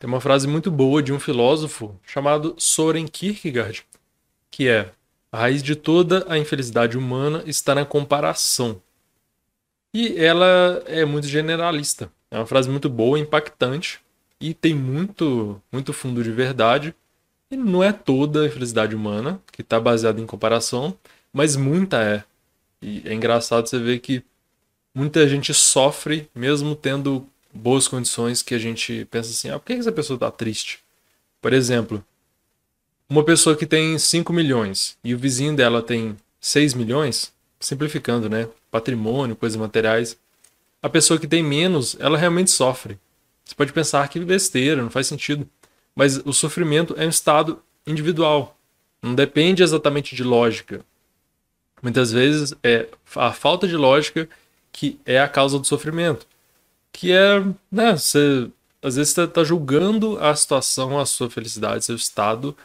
Tem uma frase muito boa de um filósofo chamado Soren Kierkegaard, que é: A raiz de toda a infelicidade humana está na comparação. E ela é muito generalista. É uma frase muito boa, impactante e tem muito, muito fundo de verdade. E não é toda a infelicidade humana que está baseada em comparação, mas muita é. E é engraçado você ver que muita gente sofre mesmo tendo boas condições que a gente pensa assim, ah, por que essa pessoa está triste? Por exemplo, uma pessoa que tem 5 milhões e o vizinho dela tem 6 milhões, simplificando, né? Patrimônio, coisas materiais. A pessoa que tem menos, ela realmente sofre. Você pode pensar que besteira, não faz sentido. Mas o sofrimento é um estado individual. Não depende exatamente de lógica. Muitas vezes é a falta de lógica que é a causa do sofrimento que é, né, você às vezes você tá julgando a situação, a sua felicidade, seu estado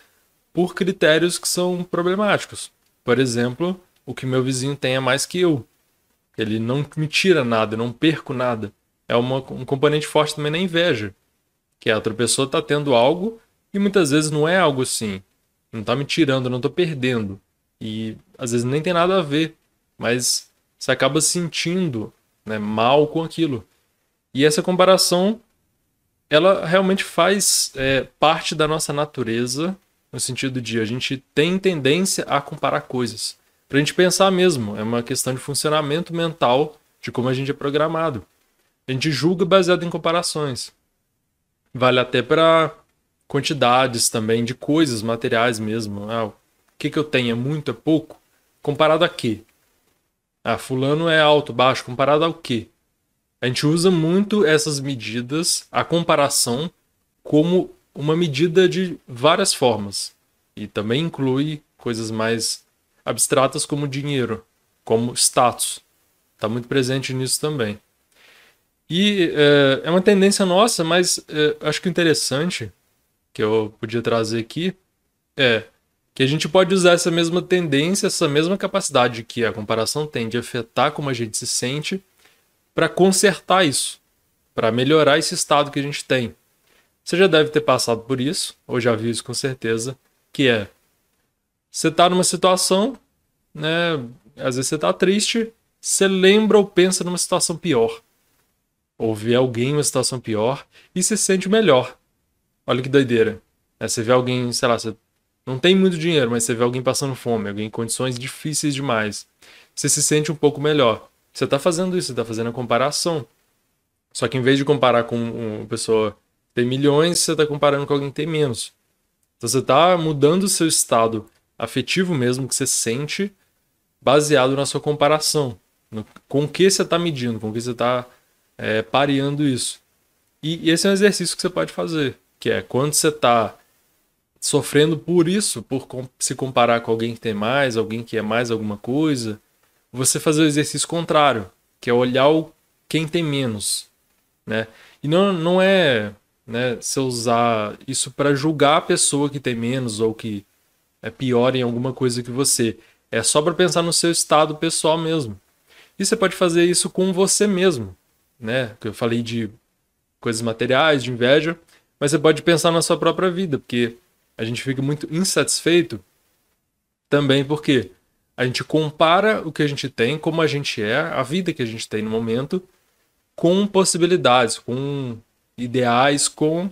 por critérios que são problemáticos. Por exemplo, o que meu vizinho tem é mais que eu. Ele não me tira nada, eu não perco nada. É uma, um componente forte também na inveja. Que a outra pessoa está tendo algo e muitas vezes não é algo assim. Não está me tirando, não estou perdendo. E às vezes nem tem nada a ver. Mas você acaba sentindo né, mal com aquilo. E essa comparação, ela realmente faz é, parte da nossa natureza, no sentido de a gente tem tendência a comparar coisas. Para a gente pensar mesmo, é uma questão de funcionamento mental de como a gente é programado. A gente julga baseado em comparações. Vale até para quantidades também de coisas, materiais mesmo. Ah, o que, que eu tenho é muito, é pouco? Comparado a quê? Ah, fulano é alto, baixo, comparado ao quê? A gente usa muito essas medidas, a comparação, como uma medida de várias formas. E também inclui coisas mais abstratas como dinheiro, como status. Está muito presente nisso também. E é, é uma tendência nossa, mas é, acho que interessante que eu podia trazer aqui é que a gente pode usar essa mesma tendência, essa mesma capacidade que a comparação tem de afetar como a gente se sente para consertar isso, para melhorar esse estado que a gente tem. Você já deve ter passado por isso, ou já viu isso com certeza, que é você está numa situação, né? Às vezes você está triste, você lembra ou pensa numa situação pior. Ou vê alguém em uma situação pior e se sente melhor. Olha que doideira. É, você vê alguém, sei lá, você não tem muito dinheiro, mas você vê alguém passando fome, alguém em condições difíceis demais. Você se sente um pouco melhor. Você está fazendo isso, você está fazendo a comparação. Só que em vez de comparar com uma pessoa que tem milhões, você está comparando com alguém que tem menos. Então você está mudando o seu estado afetivo mesmo que você sente baseado na sua comparação. No, com o que você está medindo, com o que você está é, pareando isso. E, e esse é um exercício que você pode fazer, que é quando você está sofrendo por isso, por se comparar com alguém que tem mais, alguém que é mais alguma coisa, você fazer o exercício contrário, que é olhar o quem tem menos, né? E não, não é, né, você usar isso para julgar a pessoa que tem menos ou que é pior em alguma coisa que você. É só para pensar no seu estado pessoal mesmo. E você pode fazer isso com você mesmo, né? Que eu falei de coisas materiais, de inveja, mas você pode pensar na sua própria vida, porque a gente fica muito insatisfeito também porque a gente compara o que a gente tem, como a gente é, a vida que a gente tem no momento, com possibilidades, com ideais, com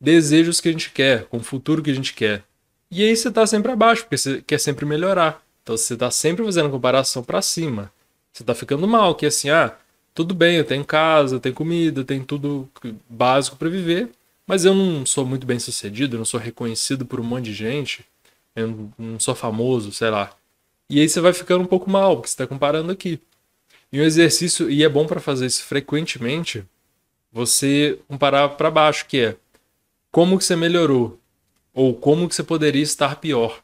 desejos que a gente quer, com o futuro que a gente quer. E aí você está sempre abaixo, porque você quer sempre melhorar. Então você está sempre fazendo comparação para cima. Você está ficando mal, que é assim, ah, tudo bem, eu tenho casa, eu tenho comida, eu tenho tudo básico para viver, mas eu não sou muito bem sucedido, eu não sou reconhecido por um monte de gente, eu não sou famoso, sei lá. E aí você vai ficando um pouco mal, porque você está comparando aqui. E um exercício, e é bom para fazer isso frequentemente, você comparar para baixo, que é como que você melhorou ou como que você poderia estar pior.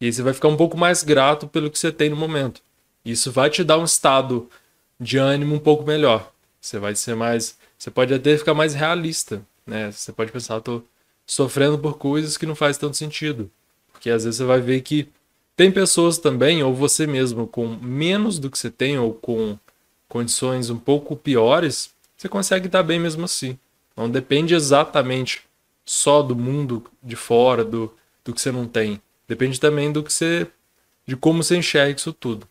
E aí você vai ficar um pouco mais grato pelo que você tem no momento. Isso vai te dar um estado de ânimo um pouco melhor. Você vai ser mais, você pode até ficar mais realista, né? Você pode pensar, tô sofrendo por coisas que não faz tanto sentido. Porque às vezes você vai ver que tem pessoas também, ou você mesmo, com menos do que você tem, ou com condições um pouco piores, você consegue estar bem mesmo assim. Não depende exatamente só do mundo de fora, do, do que você não tem. Depende também do que você. de como você enxerga isso tudo.